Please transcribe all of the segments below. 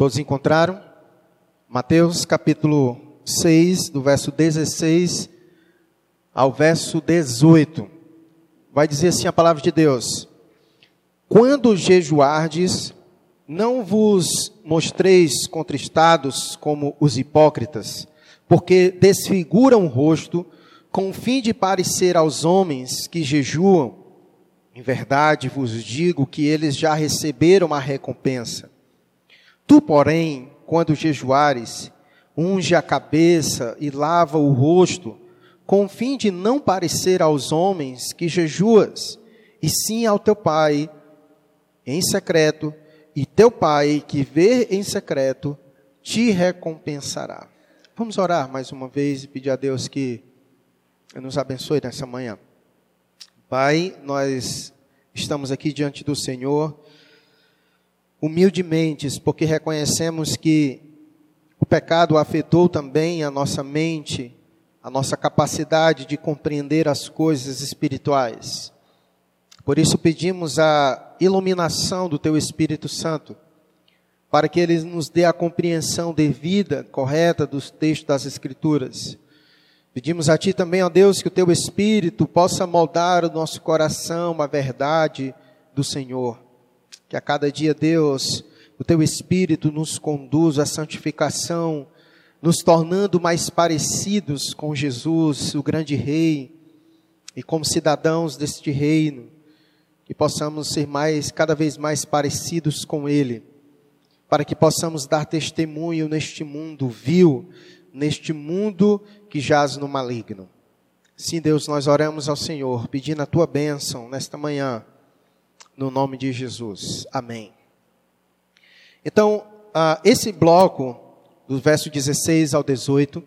Todos encontraram? Mateus capítulo 6, do verso 16 ao verso 18. Vai dizer assim a palavra de Deus: Quando jejuardes, não vos mostreis contristados como os hipócritas, porque desfiguram o rosto, com o fim de parecer aos homens que jejuam. Em verdade vos digo que eles já receberam a recompensa. Tu, porém, quando jejuares, unge a cabeça e lava o rosto, com o fim de não parecer aos homens que jejuas, e sim ao teu Pai em secreto, e teu Pai que vê em secreto te recompensará. Vamos orar mais uma vez e pedir a Deus que nos abençoe nessa manhã. Pai, nós estamos aqui diante do Senhor humildemente, porque reconhecemos que o pecado afetou também a nossa mente, a nossa capacidade de compreender as coisas espirituais. Por isso pedimos a iluminação do Teu Espírito Santo, para que Ele nos dê a compreensão devida, correta dos textos das Escrituras. Pedimos a Ti também, ó Deus, que o Teu Espírito possa moldar o nosso coração à verdade do Senhor que a cada dia, Deus, o teu Espírito nos conduz à santificação, nos tornando mais parecidos com Jesus, o grande Rei, e como cidadãos deste reino, que possamos ser mais, cada vez mais parecidos com Ele, para que possamos dar testemunho neste mundo vil, neste mundo que jaz no maligno. Sim, Deus, nós oramos ao Senhor, pedindo a tua bênção nesta manhã no nome de Jesus. Amém. Então, uh, esse bloco, do verso 16 ao 18,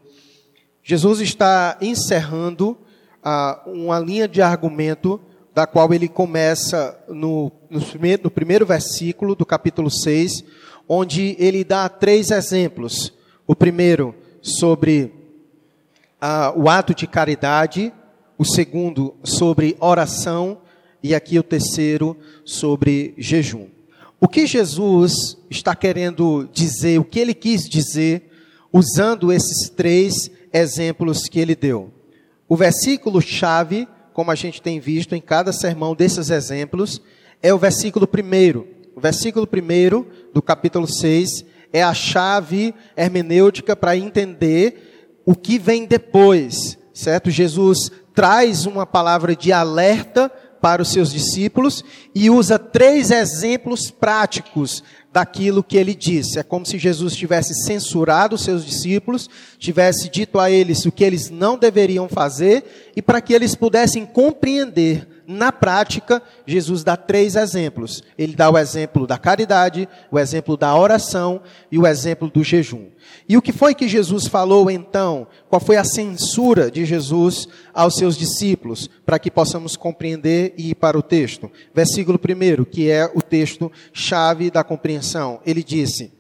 Jesus está encerrando uh, uma linha de argumento da qual ele começa no, no, primeiro, no primeiro versículo do capítulo 6, onde ele dá três exemplos. O primeiro, sobre uh, o ato de caridade, o segundo, sobre oração, e aqui o terceiro sobre jejum. O que Jesus está querendo dizer, o que ele quis dizer, usando esses três exemplos que ele deu? O versículo chave, como a gente tem visto em cada sermão desses exemplos, é o versículo primeiro. O versículo primeiro do capítulo 6 é a chave hermenêutica para entender o que vem depois, certo? Jesus traz uma palavra de alerta para os seus discípulos e usa três exemplos práticos daquilo que ele disse. É como se Jesus tivesse censurado os seus discípulos, tivesse dito a eles o que eles não deveriam fazer e para que eles pudessem compreender na prática, Jesus dá três exemplos. Ele dá o exemplo da caridade, o exemplo da oração e o exemplo do jejum. E o que foi que Jesus falou então? Qual foi a censura de Jesus aos seus discípulos? Para que possamos compreender e ir para o texto. Versículo 1, que é o texto chave da compreensão. Ele disse: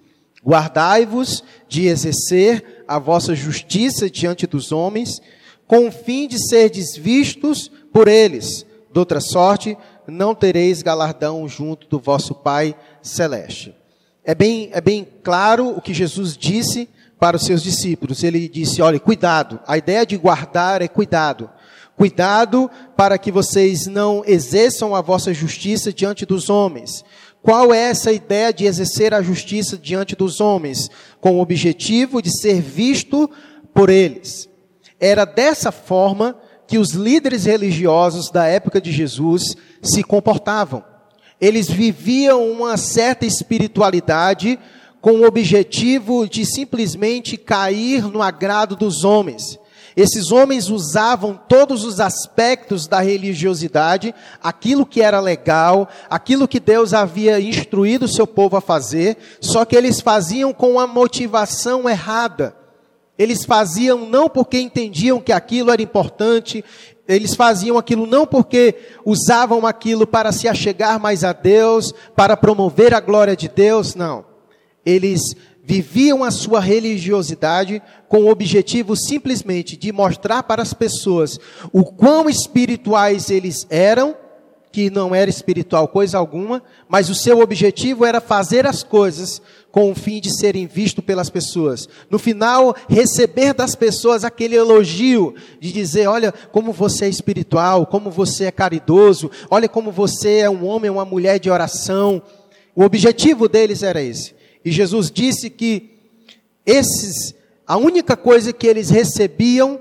Guardai-vos de exercer a vossa justiça diante dos homens, com o fim de serdes vistos por eles de outra sorte, não tereis galardão junto do vosso Pai celeste. É bem, é bem claro o que Jesus disse para os seus discípulos. Ele disse: olha, cuidado. A ideia de guardar é cuidado. Cuidado para que vocês não exerçam a vossa justiça diante dos homens. Qual é essa ideia de exercer a justiça diante dos homens? Com o objetivo de ser visto por eles. Era dessa forma que os líderes religiosos da época de Jesus se comportavam. Eles viviam uma certa espiritualidade com o objetivo de simplesmente cair no agrado dos homens. Esses homens usavam todos os aspectos da religiosidade, aquilo que era legal, aquilo que Deus havia instruído o seu povo a fazer, só que eles faziam com a motivação errada. Eles faziam não porque entendiam que aquilo era importante, eles faziam aquilo não porque usavam aquilo para se achegar mais a Deus, para promover a glória de Deus, não. Eles viviam a sua religiosidade com o objetivo simplesmente de mostrar para as pessoas o quão espirituais eles eram que não era espiritual coisa alguma, mas o seu objetivo era fazer as coisas com o fim de serem vistos pelas pessoas. No final, receber das pessoas aquele elogio de dizer: olha como você é espiritual, como você é caridoso, olha como você é um homem, uma mulher de oração. O objetivo deles era esse. E Jesus disse que esses, a única coisa que eles recebiam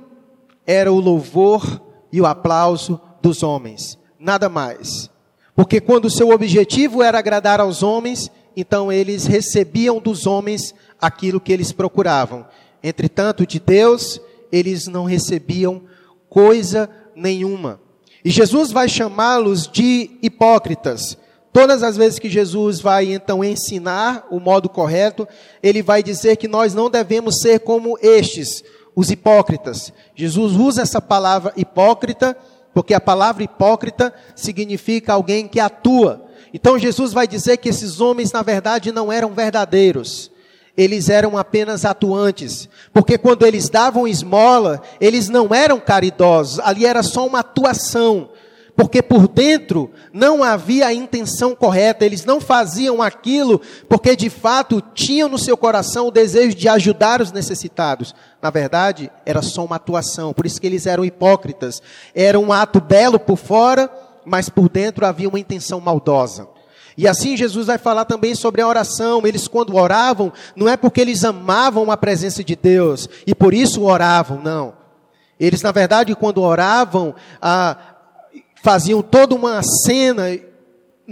era o louvor e o aplauso dos homens nada mais. Porque quando o seu objetivo era agradar aos homens, então eles recebiam dos homens aquilo que eles procuravam. Entretanto, de Deus, eles não recebiam coisa nenhuma. E Jesus vai chamá-los de hipócritas. Todas as vezes que Jesus vai então ensinar o modo correto, ele vai dizer que nós não devemos ser como estes, os hipócritas. Jesus usa essa palavra hipócrita porque a palavra hipócrita significa alguém que atua. Então Jesus vai dizer que esses homens, na verdade, não eram verdadeiros. Eles eram apenas atuantes. Porque quando eles davam esmola, eles não eram caridosos. Ali era só uma atuação porque por dentro não havia a intenção correta, eles não faziam aquilo porque de fato tinham no seu coração o desejo de ajudar os necessitados. Na verdade, era só uma atuação, por isso que eles eram hipócritas. Era um ato belo por fora, mas por dentro havia uma intenção maldosa. E assim Jesus vai falar também sobre a oração. Eles, quando oravam, não é porque eles amavam a presença de Deus e por isso oravam, não. Eles, na verdade, quando oravam, ah, faziam toda uma cena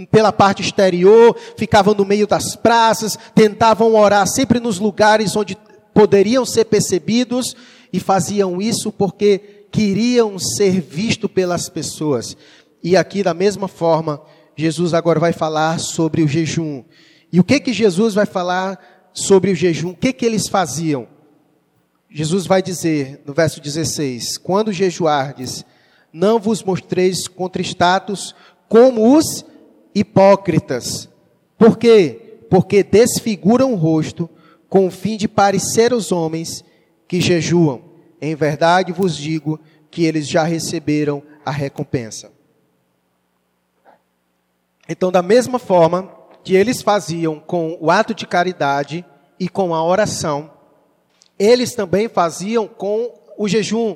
pela parte exterior, ficavam no meio das praças, tentavam orar sempre nos lugares onde poderiam ser percebidos e faziam isso porque queriam ser vistos pelas pessoas. E aqui da mesma forma, Jesus agora vai falar sobre o jejum. E o que que Jesus vai falar sobre o jejum? O que que eles faziam? Jesus vai dizer no verso 16: Quando jejuardes, não vos mostreis contristados como os hipócritas. Por quê? Porque desfiguram o rosto com o fim de parecer aos homens que jejuam. Em verdade vos digo que eles já receberam a recompensa. Então, da mesma forma que eles faziam com o ato de caridade e com a oração, eles também faziam com o jejum.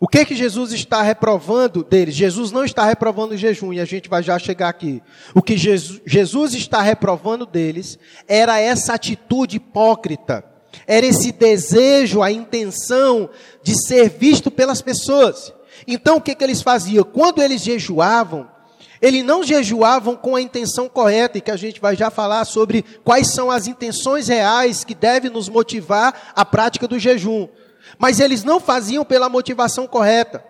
O que que Jesus está reprovando deles? Jesus não está reprovando o jejum, e a gente vai já chegar aqui. O que Jesus, está reprovando deles era essa atitude hipócrita, era esse desejo, a intenção de ser visto pelas pessoas. Então o que que eles faziam? Quando eles jejuavam, eles não jejuavam com a intenção correta, e que a gente vai já falar sobre quais são as intenções reais que devem nos motivar à prática do jejum. Mas eles não faziam pela motivação correta.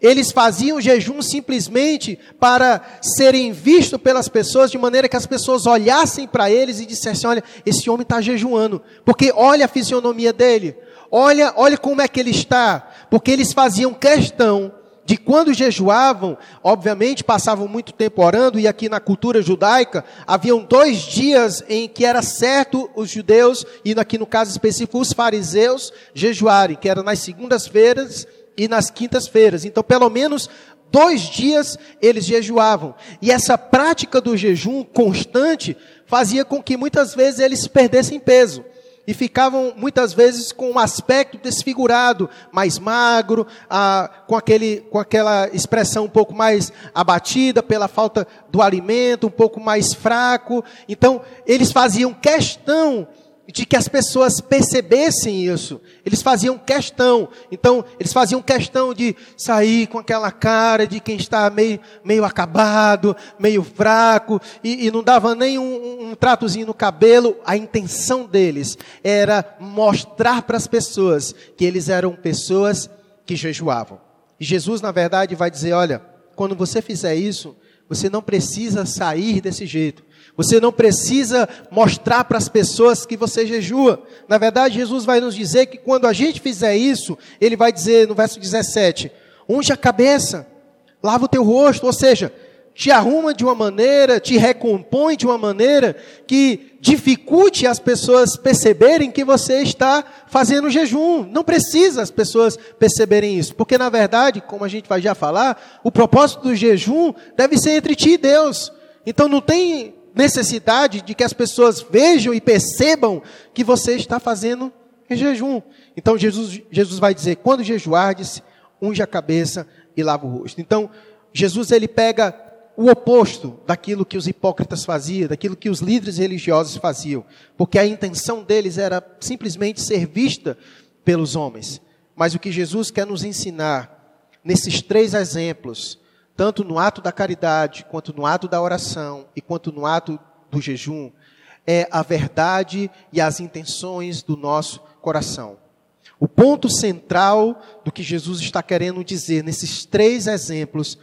Eles faziam jejum simplesmente para serem vistos pelas pessoas, de maneira que as pessoas olhassem para eles e dissessem: Olha, esse homem está jejuando, porque olha a fisionomia dele, olha, olha como é que ele está, porque eles faziam questão de quando jejuavam, obviamente passavam muito tempo orando, e aqui na cultura judaica, haviam dois dias em que era certo os judeus, e aqui no caso específico os fariseus, jejuarem, que era nas segundas-feiras e nas quintas-feiras. Então, pelo menos dois dias eles jejuavam. E essa prática do jejum constante fazia com que muitas vezes eles perdessem peso e ficavam muitas vezes com um aspecto desfigurado, mais magro, ah, com, aquele, com aquela expressão um pouco mais abatida pela falta do alimento, um pouco mais fraco. Então, eles faziam questão de que as pessoas percebessem isso. Eles faziam questão. Então, eles faziam questão de sair com aquela cara de quem está meio, meio acabado, meio fraco, e, e não dava nem um, um tratozinho no cabelo. A intenção deles era mostrar para as pessoas que eles eram pessoas que jejuavam. E Jesus, na verdade, vai dizer: olha, quando você fizer isso, você não precisa sair desse jeito. Você não precisa mostrar para as pessoas que você jejua. Na verdade, Jesus vai nos dizer que quando a gente fizer isso, ele vai dizer no verso 17: unge a cabeça, lava o teu rosto, ou seja, te arruma de uma maneira, te recompõe de uma maneira que dificulte as pessoas perceberem que você está fazendo jejum. Não precisa as pessoas perceberem isso, porque na verdade, como a gente vai já falar, o propósito do jejum deve ser entre ti e Deus. Então não tem necessidade de que as pessoas vejam e percebam que você está fazendo jejum. Então Jesus, Jesus vai dizer: quando jejuardes, unge a cabeça e lava o rosto. Então, Jesus ele pega o oposto daquilo que os hipócritas faziam, daquilo que os líderes religiosos faziam, porque a intenção deles era simplesmente ser vista pelos homens. Mas o que Jesus quer nos ensinar nesses três exemplos, tanto no ato da caridade, quanto no ato da oração e quanto no ato do jejum, é a verdade e as intenções do nosso coração. O ponto central do que Jesus está querendo dizer nesses três exemplos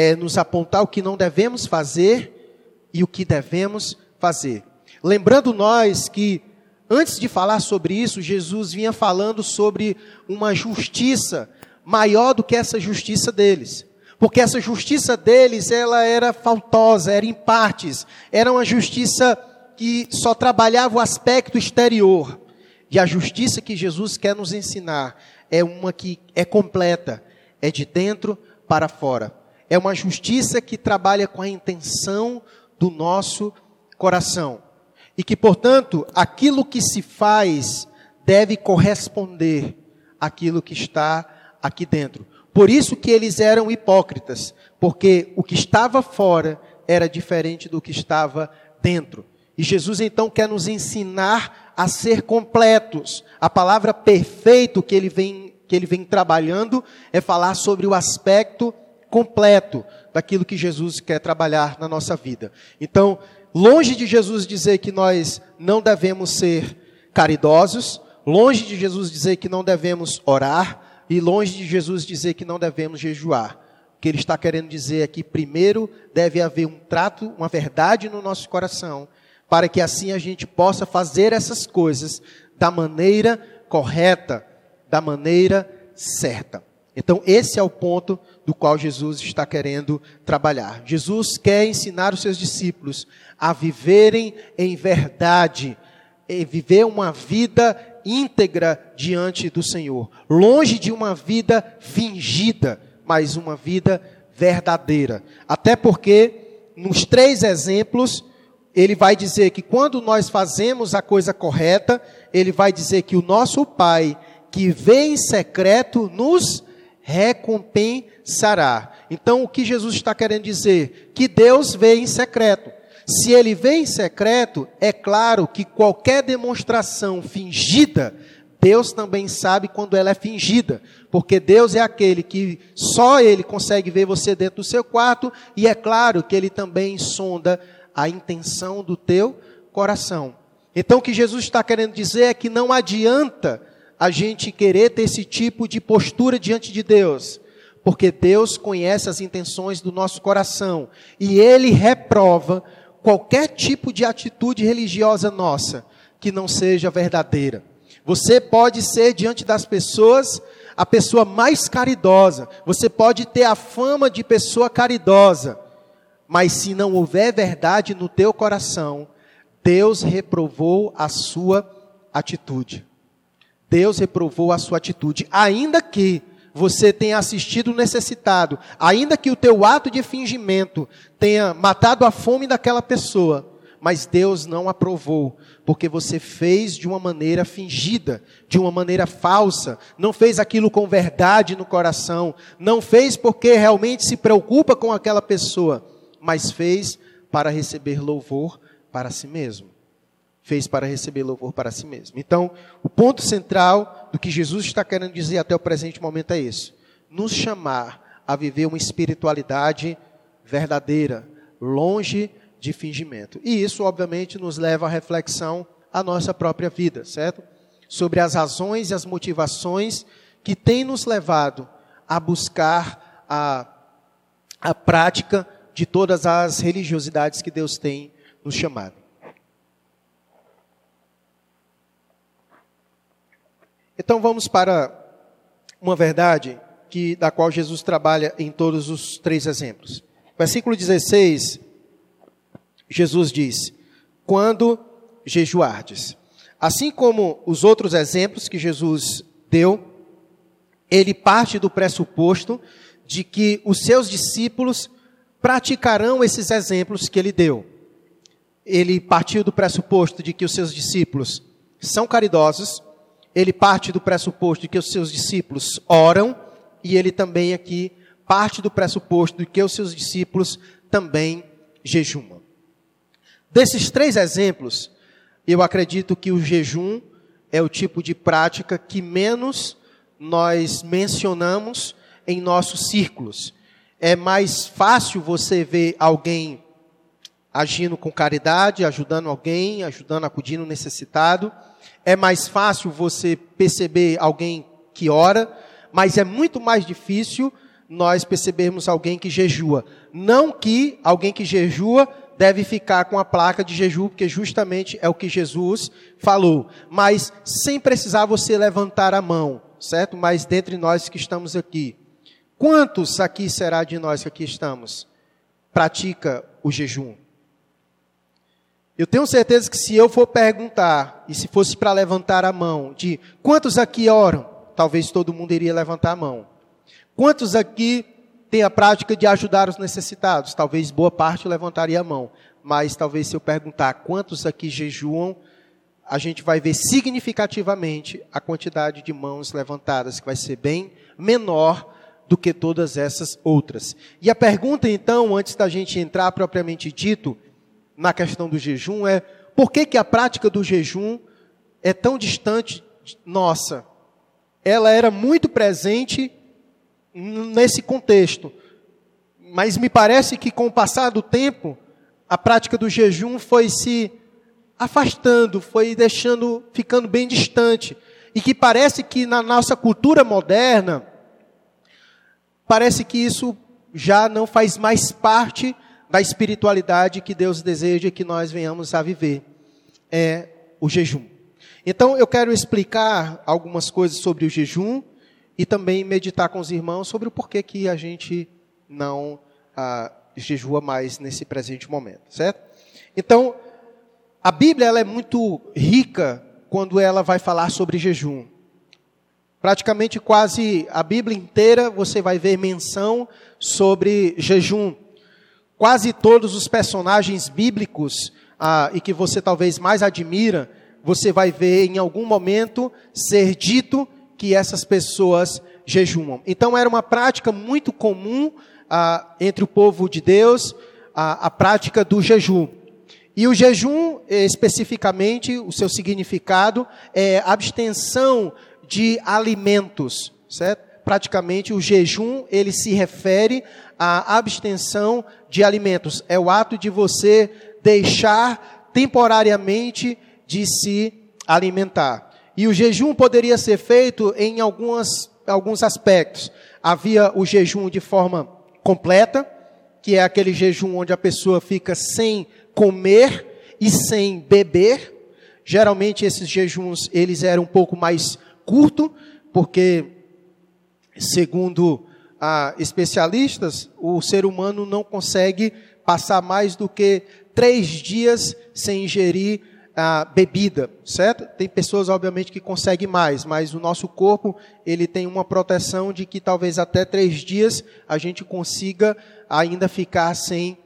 é nos apontar o que não devemos fazer e o que devemos fazer. Lembrando nós que antes de falar sobre isso, Jesus vinha falando sobre uma justiça maior do que essa justiça deles. Porque essa justiça deles, ela era faltosa, era em partes, era uma justiça que só trabalhava o aspecto exterior. E a justiça que Jesus quer nos ensinar é uma que é completa, é de dentro para fora. É uma justiça que trabalha com a intenção do nosso coração. E que, portanto, aquilo que se faz deve corresponder àquilo que está aqui dentro. Por isso que eles eram hipócritas, porque o que estava fora era diferente do que estava dentro. E Jesus então quer nos ensinar a ser completos. A palavra perfeito que ele vem, que ele vem trabalhando é falar sobre o aspecto completo daquilo que Jesus quer trabalhar na nossa vida. Então, longe de Jesus dizer que nós não devemos ser caridosos, longe de Jesus dizer que não devemos orar, e longe de Jesus dizer que não devemos jejuar. O que ele está querendo dizer é que primeiro deve haver um trato, uma verdade no nosso coração, para que assim a gente possa fazer essas coisas da maneira correta, da maneira certa. Então, esse é o ponto do qual Jesus está querendo trabalhar. Jesus quer ensinar os seus discípulos a viverem em verdade, e viver uma vida íntegra diante do Senhor, longe de uma vida fingida, mas uma vida verdadeira. Até porque, nos três exemplos, ele vai dizer que quando nós fazemos a coisa correta, ele vai dizer que o nosso Pai, que vê em secreto, nos recompensará. Então, o que Jesus está querendo dizer? Que Deus vê em secreto. Se ele vê em secreto, é claro que qualquer demonstração fingida, Deus também sabe quando ela é fingida, porque Deus é aquele que só ele consegue ver você dentro do seu quarto, e é claro que ele também sonda a intenção do teu coração. Então, o que Jesus está querendo dizer é que não adianta a gente querer ter esse tipo de postura diante de Deus, porque Deus conhece as intenções do nosso coração e Ele reprova qualquer tipo de atitude religiosa nossa que não seja verdadeira. Você pode ser diante das pessoas a pessoa mais caridosa, você pode ter a fama de pessoa caridosa, mas se não houver verdade no teu coração, Deus reprovou a sua atitude. Deus reprovou a sua atitude, ainda que você tenha assistido necessitado, ainda que o teu ato de fingimento tenha matado a fome daquela pessoa, mas Deus não aprovou, porque você fez de uma maneira fingida, de uma maneira falsa, não fez aquilo com verdade no coração, não fez porque realmente se preocupa com aquela pessoa, mas fez para receber louvor para si mesmo. Fez para receber louvor para si mesmo. Então, o ponto central do que Jesus está querendo dizer até o presente momento é isso: nos chamar a viver uma espiritualidade verdadeira, longe de fingimento. E isso, obviamente, nos leva à reflexão à nossa própria vida, certo? Sobre as razões e as motivações que têm nos levado a buscar a, a prática de todas as religiosidades que Deus tem nos chamado. Então vamos para uma verdade que da qual Jesus trabalha em todos os três exemplos. Versículo 16, Jesus diz: Quando jejuardes. Assim como os outros exemplos que Jesus deu, ele parte do pressuposto de que os seus discípulos praticarão esses exemplos que ele deu. Ele partiu do pressuposto de que os seus discípulos são caridosos, ele parte do pressuposto de que os seus discípulos oram, e ele também aqui parte do pressuposto de que os seus discípulos também jejumam. Desses três exemplos, eu acredito que o jejum é o tipo de prática que menos nós mencionamos em nossos círculos. É mais fácil você ver alguém agindo com caridade, ajudando alguém, ajudando, acudindo o necessitado. É mais fácil você perceber alguém que ora, mas é muito mais difícil nós percebermos alguém que jejua. Não que alguém que jejua deve ficar com a placa de jejum, porque justamente é o que Jesus falou. Mas sem precisar você levantar a mão, certo? Mas dentre nós que estamos aqui, quantos aqui será de nós que aqui estamos? Pratica o jejum. Eu tenho certeza que se eu for perguntar, e se fosse para levantar a mão, de quantos aqui oram, talvez todo mundo iria levantar a mão. Quantos aqui tem a prática de ajudar os necessitados. Talvez boa parte levantaria a mão, mas talvez se eu perguntar quantos aqui jejuam, a gente vai ver significativamente a quantidade de mãos levantadas, que vai ser bem menor do que todas essas outras. E a pergunta então, antes da gente entrar propriamente dito na questão do jejum, é por que, que a prática do jejum é tão distante nossa? Ela era muito presente nesse contexto. Mas me parece que com o passar do tempo, a prática do jejum foi se afastando, foi deixando, ficando bem distante. E que parece que na nossa cultura moderna, parece que isso já não faz mais parte da espiritualidade que Deus deseja que nós venhamos a viver. É o jejum. Então eu quero explicar algumas coisas sobre o jejum e também meditar com os irmãos sobre o porquê que a gente não ah, jejua mais nesse presente momento, certo? Então, a Bíblia ela é muito rica quando ela vai falar sobre jejum. Praticamente quase a Bíblia inteira você vai ver menção sobre jejum. Quase todos os personagens bíblicos ah, e que você talvez mais admira, você vai ver em algum momento ser dito que essas pessoas jejumam. Então era uma prática muito comum ah, entre o povo de Deus, a, a prática do jejum. E o jejum, especificamente, o seu significado é abstenção de alimentos, certo? Praticamente o jejum, ele se refere à abstenção de alimentos. É o ato de você deixar temporariamente de se alimentar. E o jejum poderia ser feito em algumas, alguns aspectos. Havia o jejum de forma completa, que é aquele jejum onde a pessoa fica sem comer e sem beber. Geralmente esses jejuns eles eram um pouco mais curto, porque segundo ah, especialistas, o ser humano não consegue passar mais do que três dias sem ingerir a bebida, certo? Tem pessoas, obviamente, que conseguem mais, mas o nosso corpo, ele tem uma proteção de que talvez até três dias a gente consiga ainda ficar sem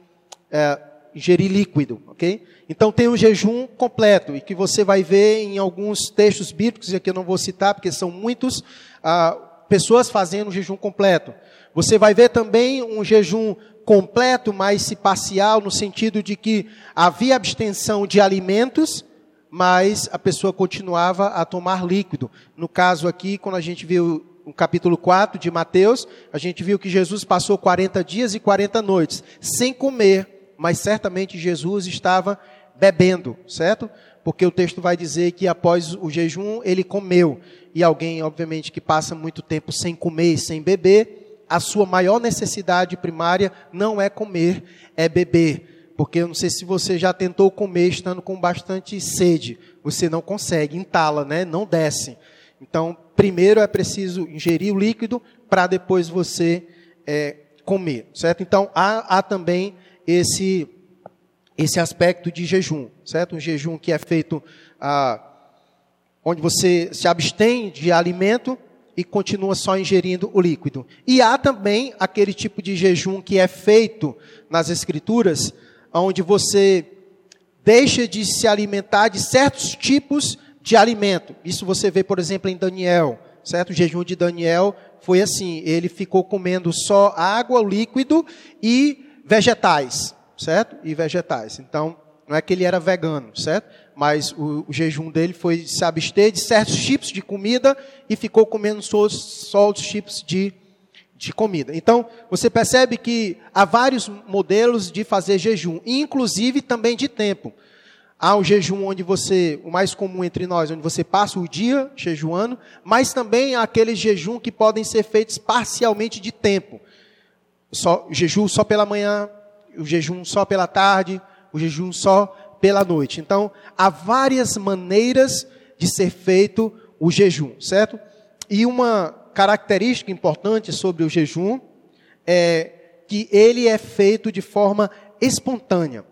é, ingerir líquido, ok? Então tem um jejum completo, e que você vai ver em alguns textos bíblicos, e aqui eu não vou citar, porque são muitos, ah, pessoas fazendo um jejum completo. Você vai ver também um jejum completo, mas se parcial, no sentido de que havia abstenção de alimentos, mas a pessoa continuava a tomar líquido. No caso aqui, quando a gente viu o capítulo 4 de Mateus, a gente viu que Jesus passou 40 dias e 40 noites sem comer, mas certamente Jesus estava bebendo, certo? Porque o texto vai dizer que após o jejum ele comeu. E alguém, obviamente, que passa muito tempo sem comer e sem beber, a sua maior necessidade primária não é comer, é beber. Porque eu não sei se você já tentou comer estando com bastante sede. Você não consegue, entala, né? Não desce. Então, primeiro é preciso ingerir o líquido para depois você é, comer, certo? Então há, há também esse esse aspecto de jejum, certo? Um jejum que é feito ah, onde você se abstém de alimento e continua só ingerindo o líquido. E há também aquele tipo de jejum que é feito nas escrituras, onde você deixa de se alimentar de certos tipos de alimento. Isso você vê, por exemplo, em Daniel, certo? O jejum de Daniel foi assim, ele ficou comendo só água, líquido e vegetais, certo? E vegetais. Então, não é que ele era vegano, certo? Mas o, o jejum dele foi se abster de certos tipos de comida e ficou comendo só, os tipos de, de comida. Então, você percebe que há vários modelos de fazer jejum, inclusive também de tempo. Há o jejum onde você, o mais comum entre nós, onde você passa o dia jejuando, mas também há aqueles jejum que podem ser feitos parcialmente de tempo. Só, jejum só pela manhã, o jejum só pela tarde, o jejum só pela noite. Então, há várias maneiras de ser feito o jejum, certo? E uma característica importante sobre o jejum é que ele é feito de forma espontânea.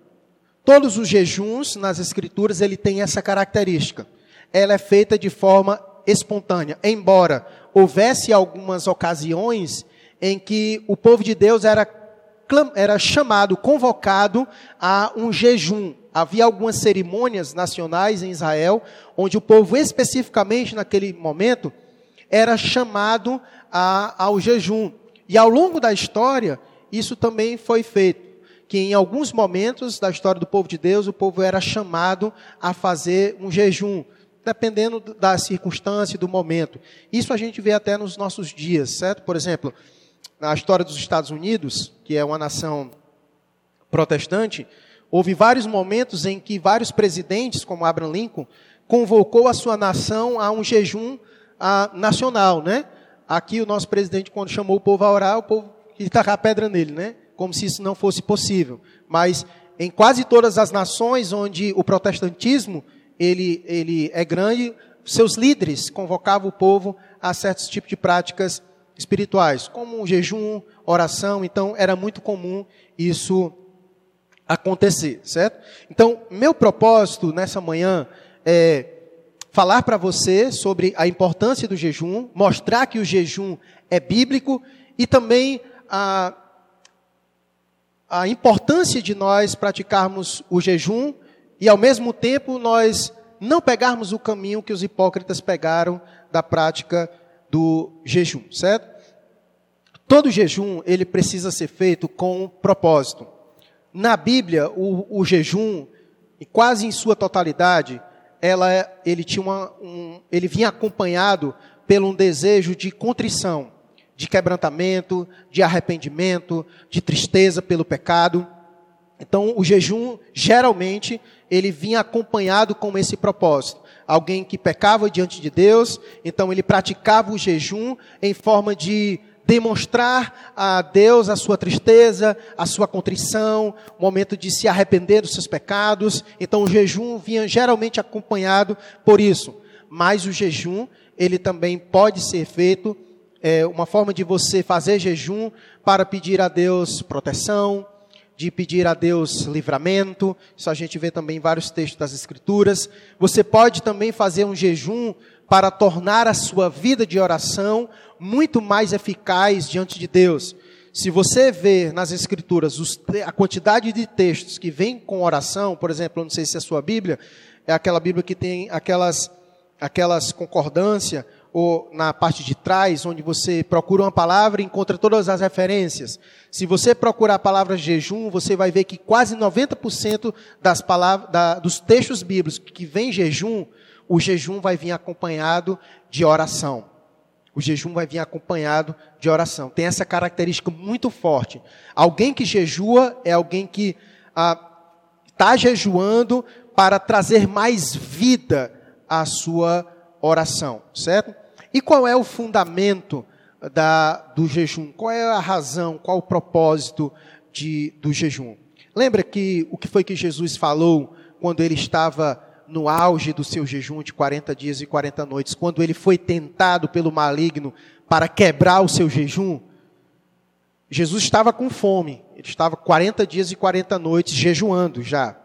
Todos os jejuns nas escrituras ele tem essa característica. Ela é feita de forma espontânea, embora houvesse algumas ocasiões em que o povo de Deus era era chamado, convocado a um jejum. Havia algumas cerimônias nacionais em Israel, onde o povo, especificamente naquele momento, era chamado a, ao jejum. E ao longo da história, isso também foi feito que em alguns momentos da história do povo de Deus, o povo era chamado a fazer um jejum, dependendo da circunstância e do momento. Isso a gente vê até nos nossos dias, certo? Por exemplo, na história dos Estados Unidos, que é uma nação protestante, houve vários momentos em que vários presidentes, como Abraham Lincoln, convocou a sua nação a um jejum a, nacional, né? Aqui o nosso presidente, quando chamou o povo a orar, o povo quis tacar pedra nele, né? como se isso não fosse possível. Mas em quase todas as nações onde o protestantismo ele, ele é grande, seus líderes convocavam o povo a certos tipos de práticas espirituais, como jejum, oração. Então era muito comum isso acontecer, certo? Então meu propósito nessa manhã é falar para você sobre a importância do jejum, mostrar que o jejum é bíblico e também a a importância de nós praticarmos o jejum e, ao mesmo tempo, nós não pegarmos o caminho que os hipócritas pegaram da prática do jejum, certo? Todo jejum, ele precisa ser feito com um propósito. Na Bíblia, o, o jejum, quase em sua totalidade, ela, ele, tinha uma, um, ele vinha acompanhado pelo um desejo de contrição de quebrantamento, de arrependimento, de tristeza pelo pecado. Então, o jejum, geralmente, ele vinha acompanhado com esse propósito. Alguém que pecava diante de Deus, então ele praticava o jejum em forma de demonstrar a Deus a sua tristeza, a sua contrição, o momento de se arrepender dos seus pecados. Então, o jejum vinha geralmente acompanhado por isso. Mas o jejum, ele também pode ser feito é, uma forma de você fazer jejum para pedir a Deus proteção, de pedir a Deus livramento. Isso a gente vê também em vários textos das Escrituras. Você pode também fazer um jejum para tornar a sua vida de oração muito mais eficaz diante de Deus. Se você ver nas Escrituras os, a quantidade de textos que vem com oração, por exemplo, eu não sei se é a sua Bíblia, é aquela Bíblia que tem aquelas, aquelas concordâncias ou na parte de trás, onde você procura uma palavra e encontra todas as referências. Se você procurar a palavra jejum, você vai ver que quase 90% das palavras, da, dos textos bíblicos que vem jejum, o jejum vai vir acompanhado de oração. O jejum vai vir acompanhado de oração. Tem essa característica muito forte. Alguém que jejua é alguém que está ah, jejuando para trazer mais vida à sua oração, certo? E qual é o fundamento da, do jejum? Qual é a razão, qual o propósito de, do jejum? Lembra que o que foi que Jesus falou quando ele estava no auge do seu jejum de 40 dias e 40 noites, quando ele foi tentado pelo maligno para quebrar o seu jejum? Jesus estava com fome, ele estava 40 dias e 40 noites jejuando já.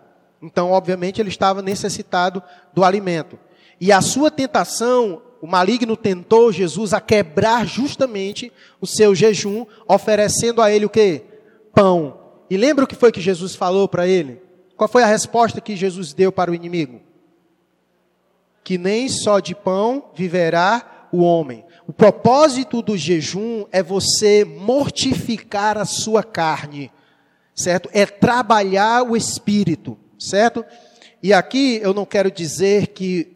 Então, obviamente, ele estava necessitado do alimento. E a sua tentação, o maligno tentou Jesus a quebrar justamente o seu jejum, oferecendo a ele o que? Pão. E lembra o que foi que Jesus falou para ele? Qual foi a resposta que Jesus deu para o inimigo? Que nem só de pão viverá o homem. O propósito do jejum é você mortificar a sua carne, certo? É trabalhar o espírito, certo? E aqui eu não quero dizer que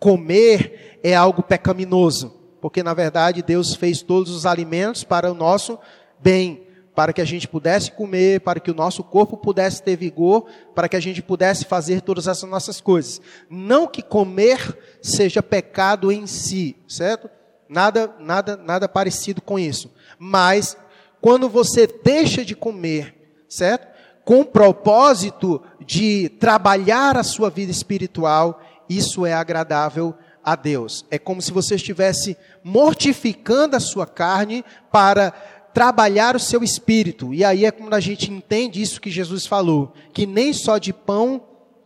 comer é algo pecaminoso, porque na verdade Deus fez todos os alimentos para o nosso bem, para que a gente pudesse comer, para que o nosso corpo pudesse ter vigor, para que a gente pudesse fazer todas essas nossas coisas. Não que comer seja pecado em si, certo? Nada, nada, nada parecido com isso. Mas quando você deixa de comer, certo? Com o propósito de trabalhar a sua vida espiritual, isso é agradável a Deus. É como se você estivesse mortificando a sua carne para trabalhar o seu espírito. E aí é quando a gente entende isso que Jesus falou, que nem só de pão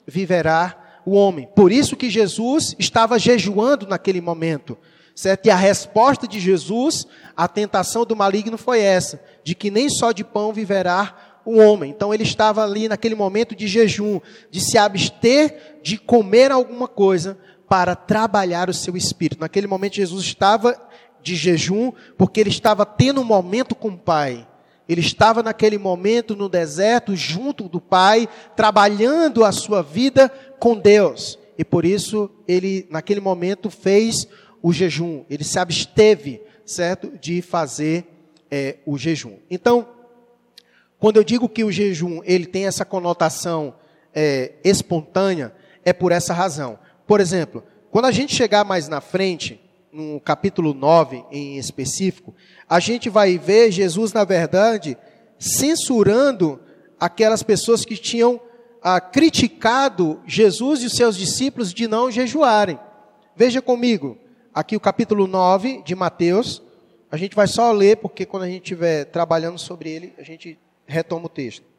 viverá o homem. Por isso que Jesus estava jejuando naquele momento. Certo? E a resposta de Jesus à tentação do maligno foi essa, de que nem só de pão viverá o homem. Então ele estava ali naquele momento de jejum, de se abster de comer alguma coisa para trabalhar o seu espírito. Naquele momento Jesus estava de jejum porque ele estava tendo um momento com o Pai. Ele estava naquele momento no deserto junto do Pai, trabalhando a sua vida com Deus. E por isso ele naquele momento fez o jejum. Ele se absteve, certo, de fazer é, o jejum. Então quando eu digo que o jejum ele tem essa conotação é, espontânea, é por essa razão. Por exemplo, quando a gente chegar mais na frente, no capítulo 9 em específico, a gente vai ver Jesus, na verdade, censurando aquelas pessoas que tinham ah, criticado Jesus e os seus discípulos de não jejuarem. Veja comigo, aqui o capítulo 9 de Mateus, a gente vai só ler, porque quando a gente estiver trabalhando sobre ele, a gente retoma o texto.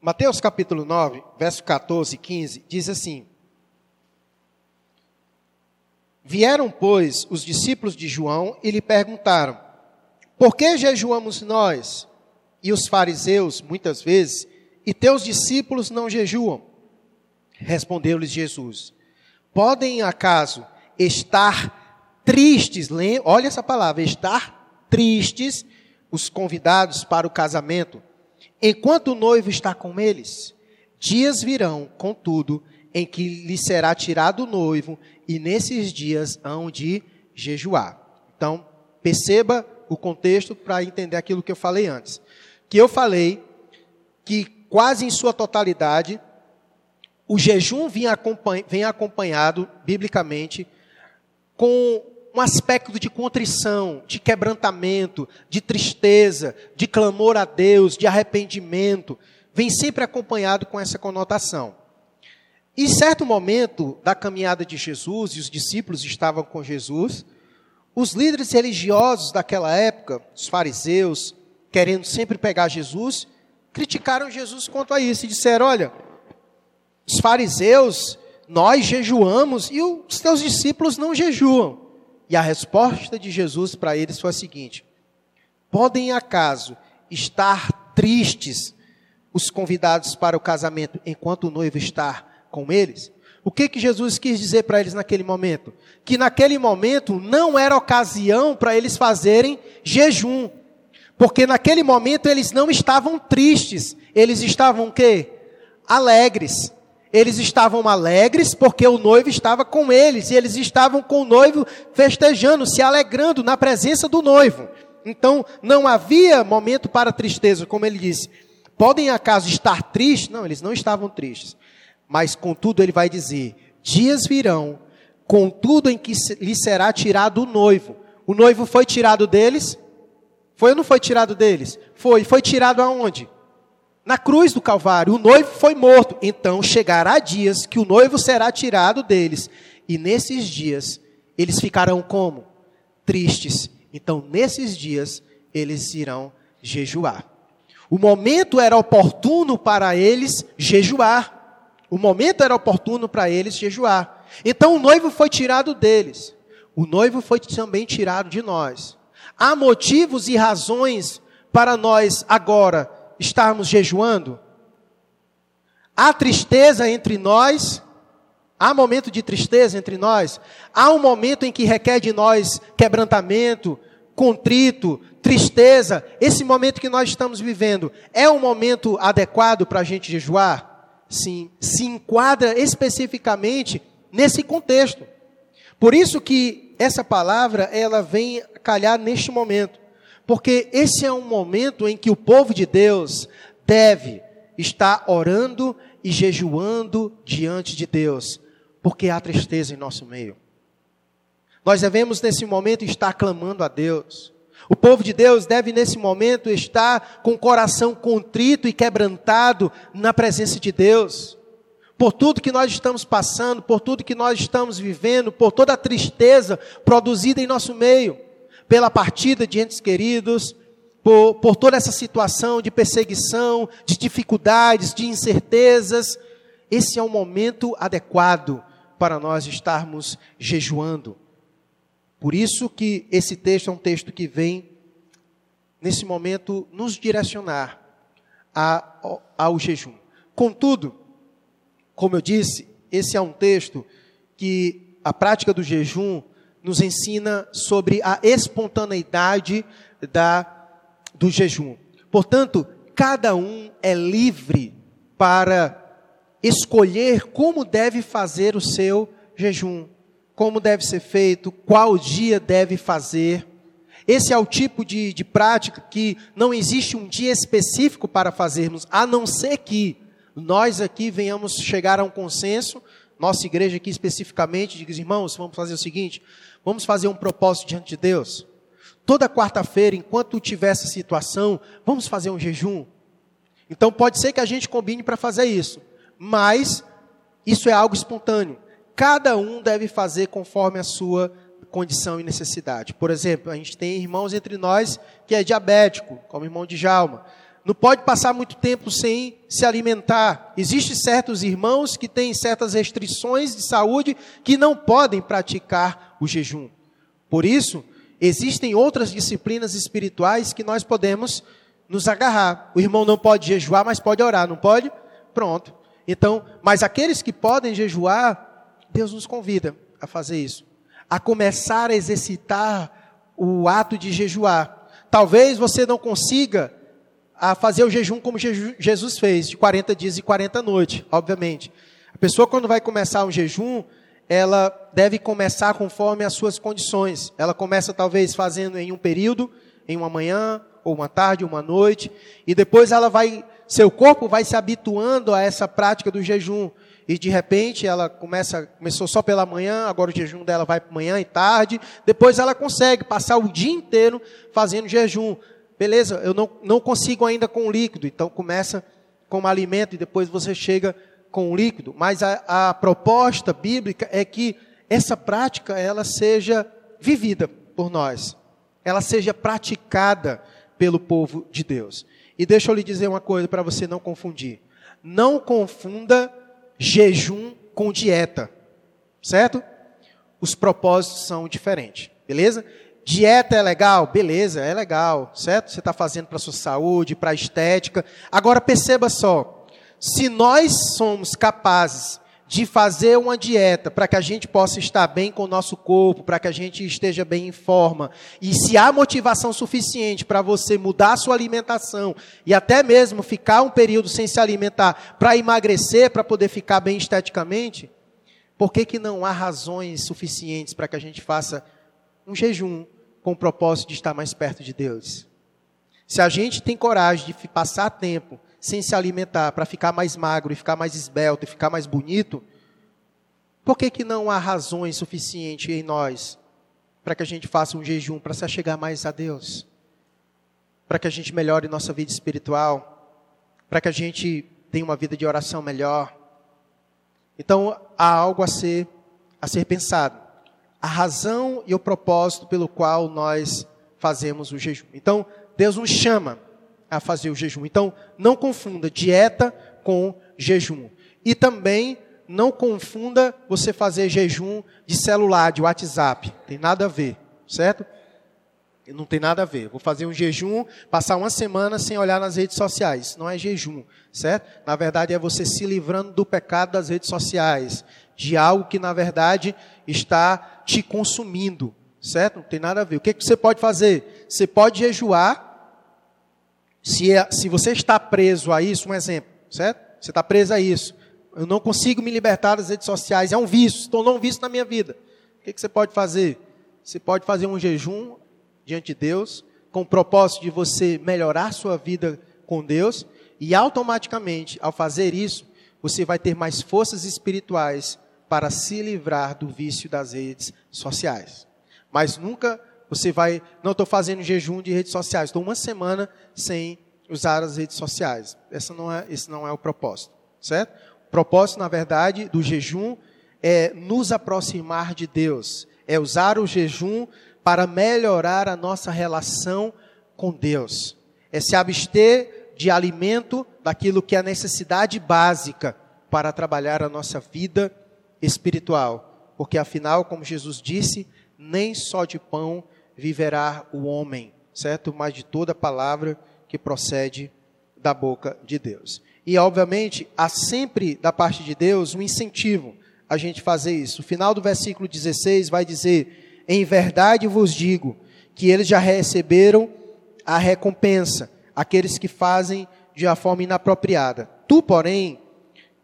Mateus capítulo 9, verso 14 e 15, diz assim: Vieram, pois, os discípulos de João e lhe perguntaram: Por que jejuamos nós e os fariseus, muitas vezes, e teus discípulos não jejuam? Respondeu-lhes Jesus: podem acaso estar tristes, olha essa palavra, estar tristes, os convidados para o casamento, enquanto o noivo está com eles? Dias virão, contudo, em que lhe será tirado o noivo, e nesses dias hão de jejuar. Então, perceba o contexto para entender aquilo que eu falei antes. Que eu falei que quase em sua totalidade o jejum vem acompanhado, biblicamente, com um aspecto de contrição, de quebrantamento, de tristeza, de clamor a Deus, de arrependimento. Vem sempre acompanhado com essa conotação. Em certo momento da caminhada de Jesus, e os discípulos estavam com Jesus, os líderes religiosos daquela época, os fariseus, querendo sempre pegar Jesus, criticaram Jesus quanto a isso e disseram: olha os fariseus, nós jejuamos e os teus discípulos não jejuam. E a resposta de Jesus para eles foi a seguinte: Podem acaso estar tristes os convidados para o casamento enquanto o noivo está com eles? O que que Jesus quis dizer para eles naquele momento? Que naquele momento não era ocasião para eles fazerem jejum. Porque naquele momento eles não estavam tristes, eles estavam o quê? Alegres. Eles estavam alegres porque o noivo estava com eles, e eles estavam com o noivo festejando, se alegrando na presença do noivo. Então, não havia momento para tristeza, como ele disse. Podem acaso estar tristes? Não, eles não estavam tristes. Mas, contudo, ele vai dizer: dias virão, contudo, em que lhe será tirado o noivo. O noivo foi tirado deles? Foi ou não foi tirado deles? Foi. Foi tirado aonde? Na cruz do Calvário. O noivo foi morto. Então chegará dias que o noivo será tirado deles. E nesses dias eles ficarão como? Tristes. Então nesses dias eles irão jejuar. O momento era oportuno para eles jejuar. O momento era oportuno para eles jejuar. Então o noivo foi tirado deles. O noivo foi também tirado de nós. Há motivos e razões para nós agora estarmos jejuando? Há tristeza entre nós? Há momento de tristeza entre nós? Há um momento em que requer de nós quebrantamento, contrito, tristeza. Esse momento que nós estamos vivendo é um momento adequado para a gente jejuar? Sim, se enquadra especificamente nesse contexto. Por isso que essa palavra ela vem calhar neste momento. Porque esse é um momento em que o povo de Deus deve estar orando e jejuando diante de Deus, porque há tristeza em nosso meio. Nós devemos nesse momento estar clamando a Deus. O povo de Deus deve nesse momento estar com o coração contrito e quebrantado na presença de Deus. Por tudo que nós estamos passando, por tudo que nós estamos vivendo, por toda a tristeza produzida em nosso meio pela partida de entes queridos, por, por toda essa situação de perseguição, de dificuldades, de incertezas. Esse é o momento adequado para nós estarmos jejuando. Por isso que esse texto é um texto que vem, nesse momento, nos direcionar a, ao, ao jejum. Contudo, como eu disse, esse é um texto que a prática do jejum nos ensina sobre a espontaneidade da, do jejum. Portanto, cada um é livre para escolher como deve fazer o seu jejum, como deve ser feito, qual dia deve fazer. Esse é o tipo de, de prática que não existe um dia específico para fazermos, a não ser que nós aqui venhamos chegar a um consenso, nossa igreja aqui especificamente, diz, irmãos, vamos fazer o seguinte, Vamos fazer um propósito diante de Deus. Toda quarta-feira, enquanto tiver essa situação, vamos fazer um jejum. Então pode ser que a gente combine para fazer isso, mas isso é algo espontâneo. Cada um deve fazer conforme a sua condição e necessidade. Por exemplo, a gente tem irmãos entre nós que é diabético, como o irmão de Jalma. Não pode passar muito tempo sem se alimentar. Existem certos irmãos que têm certas restrições de saúde que não podem praticar o jejum. Por isso, existem outras disciplinas espirituais que nós podemos nos agarrar. O irmão não pode jejuar, mas pode orar, não pode? Pronto. Então, mas aqueles que podem jejuar, Deus nos convida a fazer isso, a começar a exercitar o ato de jejuar. Talvez você não consiga a fazer o jejum como Jesus fez, de 40 dias e 40 noites, obviamente. A pessoa quando vai começar um jejum, ela deve começar conforme as suas condições. Ela começa talvez fazendo em um período, em uma manhã, ou uma tarde, uma noite, e depois ela vai, seu corpo vai se habituando a essa prática do jejum. E de repente ela começa, começou só pela manhã, agora o jejum dela vai para manhã e tarde, depois ela consegue passar o dia inteiro fazendo jejum. Beleza, eu não, não consigo ainda com líquido, então começa com alimento e depois você chega com o líquido, mas a, a proposta bíblica é que essa prática ela seja vivida por nós, ela seja praticada pelo povo de Deus. E deixa eu lhe dizer uma coisa para você não confundir. Não confunda jejum com dieta, certo? Os propósitos são diferentes, beleza? Dieta é legal? Beleza, é legal, certo? Você está fazendo para sua saúde, para a estética. Agora perceba só, se nós somos capazes de fazer uma dieta para que a gente possa estar bem com o nosso corpo, para que a gente esteja bem em forma, e se há motivação suficiente para você mudar a sua alimentação e até mesmo ficar um período sem se alimentar para emagrecer, para poder ficar bem esteticamente, por que, que não há razões suficientes para que a gente faça um jejum com o propósito de estar mais perto de Deus? Se a gente tem coragem de passar tempo sem se alimentar para ficar mais magro e ficar mais esbelto e ficar mais bonito, por que, que não há razões suficientes em nós para que a gente faça um jejum para se chegar mais a Deus? Para que a gente melhore nossa vida espiritual? para que a gente tenha uma vida de oração melhor. Então, há algo a ser, a ser pensado. A razão e o propósito pelo qual nós fazemos o jejum. Então, Deus nos chama a fazer o jejum. Então, não confunda dieta com jejum. E também não confunda você fazer jejum de celular, de WhatsApp. Tem nada a ver, certo? Não tem nada a ver. Vou fazer um jejum, passar uma semana sem olhar nas redes sociais. Não é jejum, certo? Na verdade, é você se livrando do pecado das redes sociais, de algo que, na verdade, está te consumindo, certo? Não tem nada a ver. O que, que você pode fazer? Você pode jejuar. Se, é, se você está preso a isso, um exemplo, certo? Você está preso a isso. Eu não consigo me libertar das redes sociais. É um vício, se tornou um vício na minha vida. O que, que você pode fazer? Você pode fazer um jejum diante de Deus, com o propósito de você melhorar sua vida com Deus, e automaticamente, ao fazer isso, você vai ter mais forças espirituais para se livrar do vício das redes sociais. Mas nunca você vai, não estou fazendo jejum de redes sociais, estou uma semana sem usar as redes sociais. Essa não é, esse não é o propósito, certo? O propósito, na verdade, do jejum é nos aproximar de Deus, é usar o jejum para melhorar a nossa relação com Deus. É se abster de alimento daquilo que é a necessidade básica para trabalhar a nossa vida espiritual. Porque afinal, como Jesus disse, nem só de pão viverá o homem, certo? Mas de toda palavra que procede da boca de Deus. E obviamente, há sempre da parte de Deus um incentivo a gente fazer isso. O final do versículo 16 vai dizer: em verdade vos digo que eles já receberam a recompensa, aqueles que fazem de uma forma inapropriada. Tu, porém,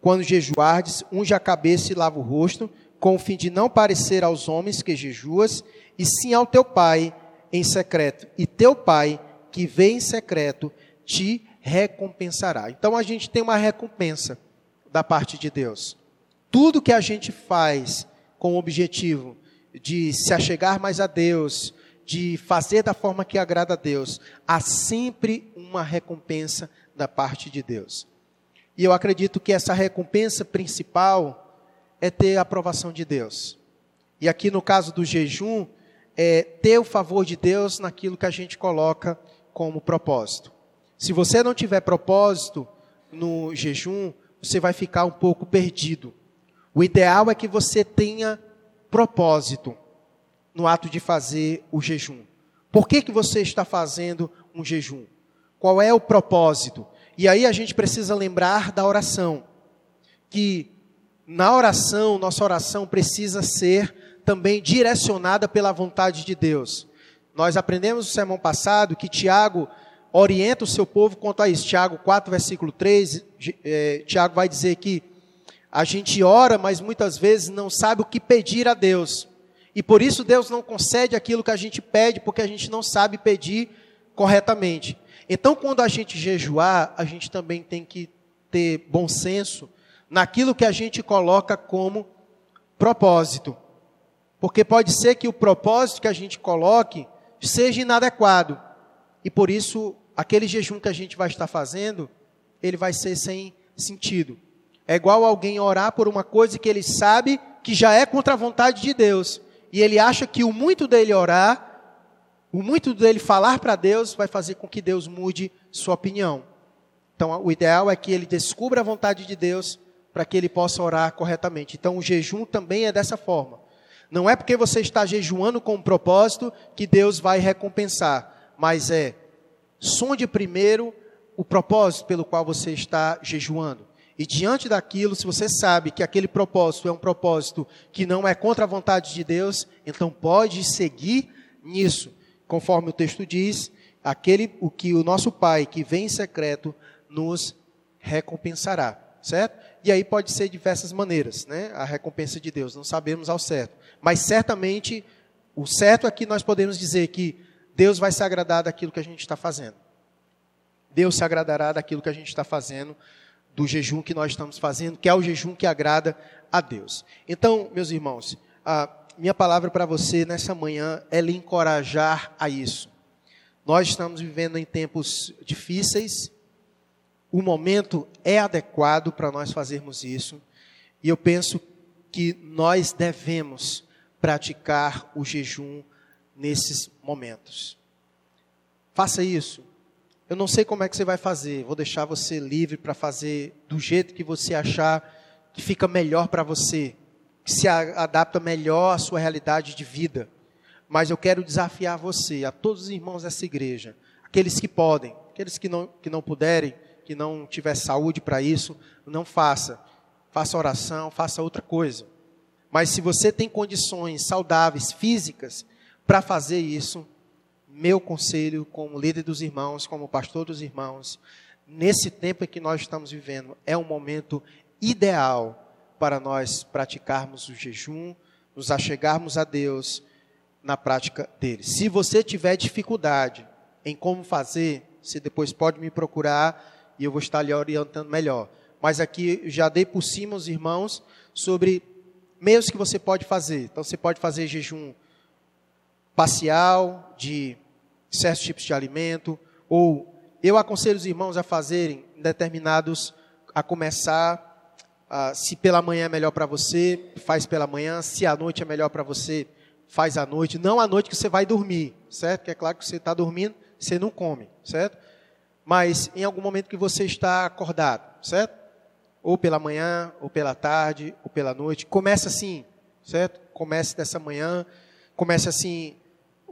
quando jejuardes, unge a cabeça e lava o rosto, com o fim de não parecer aos homens que jejuas, e sim ao teu pai em secreto. E teu pai, que vê em secreto, te recompensará. Então a gente tem uma recompensa da parte de Deus. Tudo que a gente faz com o objetivo de se achegar mais a Deus, de fazer da forma que agrada a Deus, há sempre uma recompensa da parte de Deus. E eu acredito que essa recompensa principal é ter a aprovação de Deus. E aqui no caso do jejum, é ter o favor de Deus naquilo que a gente coloca como propósito. Se você não tiver propósito no jejum, você vai ficar um pouco perdido. O ideal é que você tenha propósito no ato de fazer o jejum. Por que, que você está fazendo um jejum? Qual é o propósito? E aí a gente precisa lembrar da oração. Que na oração, nossa oração precisa ser também direcionada pela vontade de Deus. Nós aprendemos no sermão passado que Tiago orienta o seu povo quanto a isso. Tiago 4, versículo 3, é, Tiago vai dizer que a gente ora, mas muitas vezes não sabe o que pedir a Deus. E por isso Deus não concede aquilo que a gente pede, porque a gente não sabe pedir corretamente. Então, quando a gente jejuar, a gente também tem que ter bom senso naquilo que a gente coloca como propósito. Porque pode ser que o propósito que a gente coloque seja inadequado. E por isso, aquele jejum que a gente vai estar fazendo, ele vai ser sem sentido. É igual alguém orar por uma coisa que ele sabe que já é contra a vontade de Deus. E ele acha que o muito dele orar, o muito dele falar para Deus, vai fazer com que Deus mude sua opinião. Então, o ideal é que ele descubra a vontade de Deus para que ele possa orar corretamente. Então, o jejum também é dessa forma. Não é porque você está jejuando com um propósito que Deus vai recompensar, mas é sonde primeiro o propósito pelo qual você está jejuando. E diante daquilo, se você sabe que aquele propósito é um propósito que não é contra a vontade de Deus, então pode seguir nisso. Conforme o texto diz, aquele o que o nosso Pai que vem em secreto nos recompensará, certo? E aí pode ser de diversas maneiras, né? A recompensa de Deus, não sabemos ao certo. Mas certamente o certo é que nós podemos dizer que Deus vai se agradar daquilo que a gente está fazendo. Deus se agradará daquilo que a gente está fazendo do jejum que nós estamos fazendo, que é o jejum que agrada a Deus. Então, meus irmãos, a minha palavra para você nessa manhã é lhe encorajar a isso. Nós estamos vivendo em tempos difíceis, o momento é adequado para nós fazermos isso. E eu penso que nós devemos praticar o jejum nesses momentos. Faça isso. Eu não sei como é que você vai fazer, vou deixar você livre para fazer do jeito que você achar que fica melhor para você, que se adapta melhor à sua realidade de vida. Mas eu quero desafiar você, a todos os irmãos dessa igreja, aqueles que podem, aqueles que não, que não puderem, que não tiver saúde para isso, não faça. Faça oração, faça outra coisa. Mas se você tem condições saudáveis, físicas, para fazer isso, meu conselho como líder dos irmãos, como pastor dos irmãos, nesse tempo em que nós estamos vivendo, é um momento ideal para nós praticarmos o jejum, nos achegarmos a Deus na prática dele. Se você tiver dificuldade em como fazer, você depois pode me procurar e eu vou estar lhe orientando melhor. Mas aqui já dei por cima os irmãos sobre meios que você pode fazer. Então você pode fazer jejum parcial de certos tipos de alimento, ou eu aconselho os irmãos a fazerem determinados, a começar, se pela manhã é melhor para você, faz pela manhã, se à noite é melhor para você, faz à noite, não à noite que você vai dormir, certo? Que é claro que você está dormindo, você não come, certo? Mas em algum momento que você está acordado, certo? Ou pela manhã, ou pela tarde, ou pela noite, comece assim, certo? Comece dessa manhã, comece assim,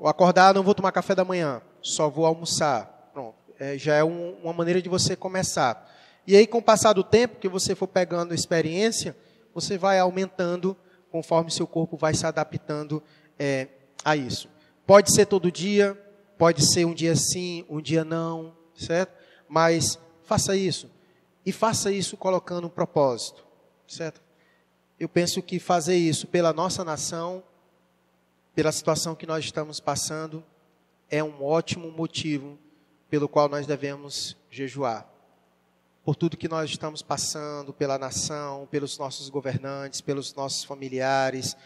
acordar, não vou tomar café da manhã, só vou almoçar. Pronto. É, já é um, uma maneira de você começar. E aí, com o passar do tempo, que você for pegando experiência, você vai aumentando conforme seu corpo vai se adaptando é, a isso. Pode ser todo dia, pode ser um dia sim, um dia não, certo? Mas faça isso. E faça isso colocando um propósito, certo? Eu penso que fazer isso pela nossa nação pela situação que nós estamos passando, é um ótimo motivo pelo qual nós devemos jejuar. Por tudo que nós estamos passando, pela nação, pelos nossos governantes, pelos nossos familiares,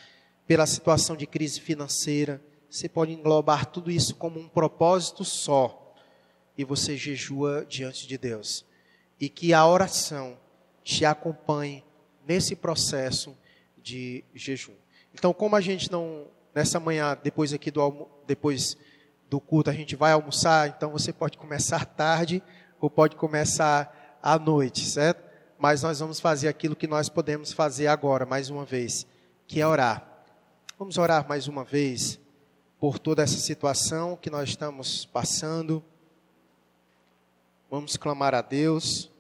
pela situação de crise financeira, você pode englobar tudo isso como um propósito só e você jejua diante de Deus. E que a oração te acompanhe nesse processo de jejum. Então, como a gente não nessa manhã, depois aqui do depois do culto, a gente vai almoçar, então você pode começar tarde ou pode começar à noite, certo? Mas nós vamos fazer aquilo que nós podemos fazer agora, mais uma vez, que é orar. Vamos orar mais uma vez por toda essa situação que nós estamos passando. Vamos clamar a Deus.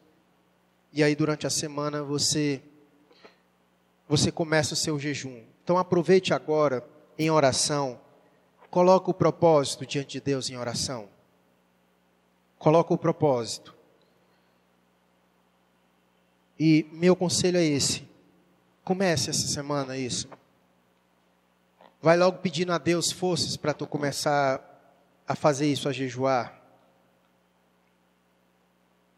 E aí durante a semana você você começa o seu jejum. Então aproveite agora em oração, coloca o propósito diante de Deus em oração. Coloca o propósito. E meu conselho é esse. Comece essa semana isso. Vai logo pedindo a Deus forças para tu começar a fazer isso, a jejuar.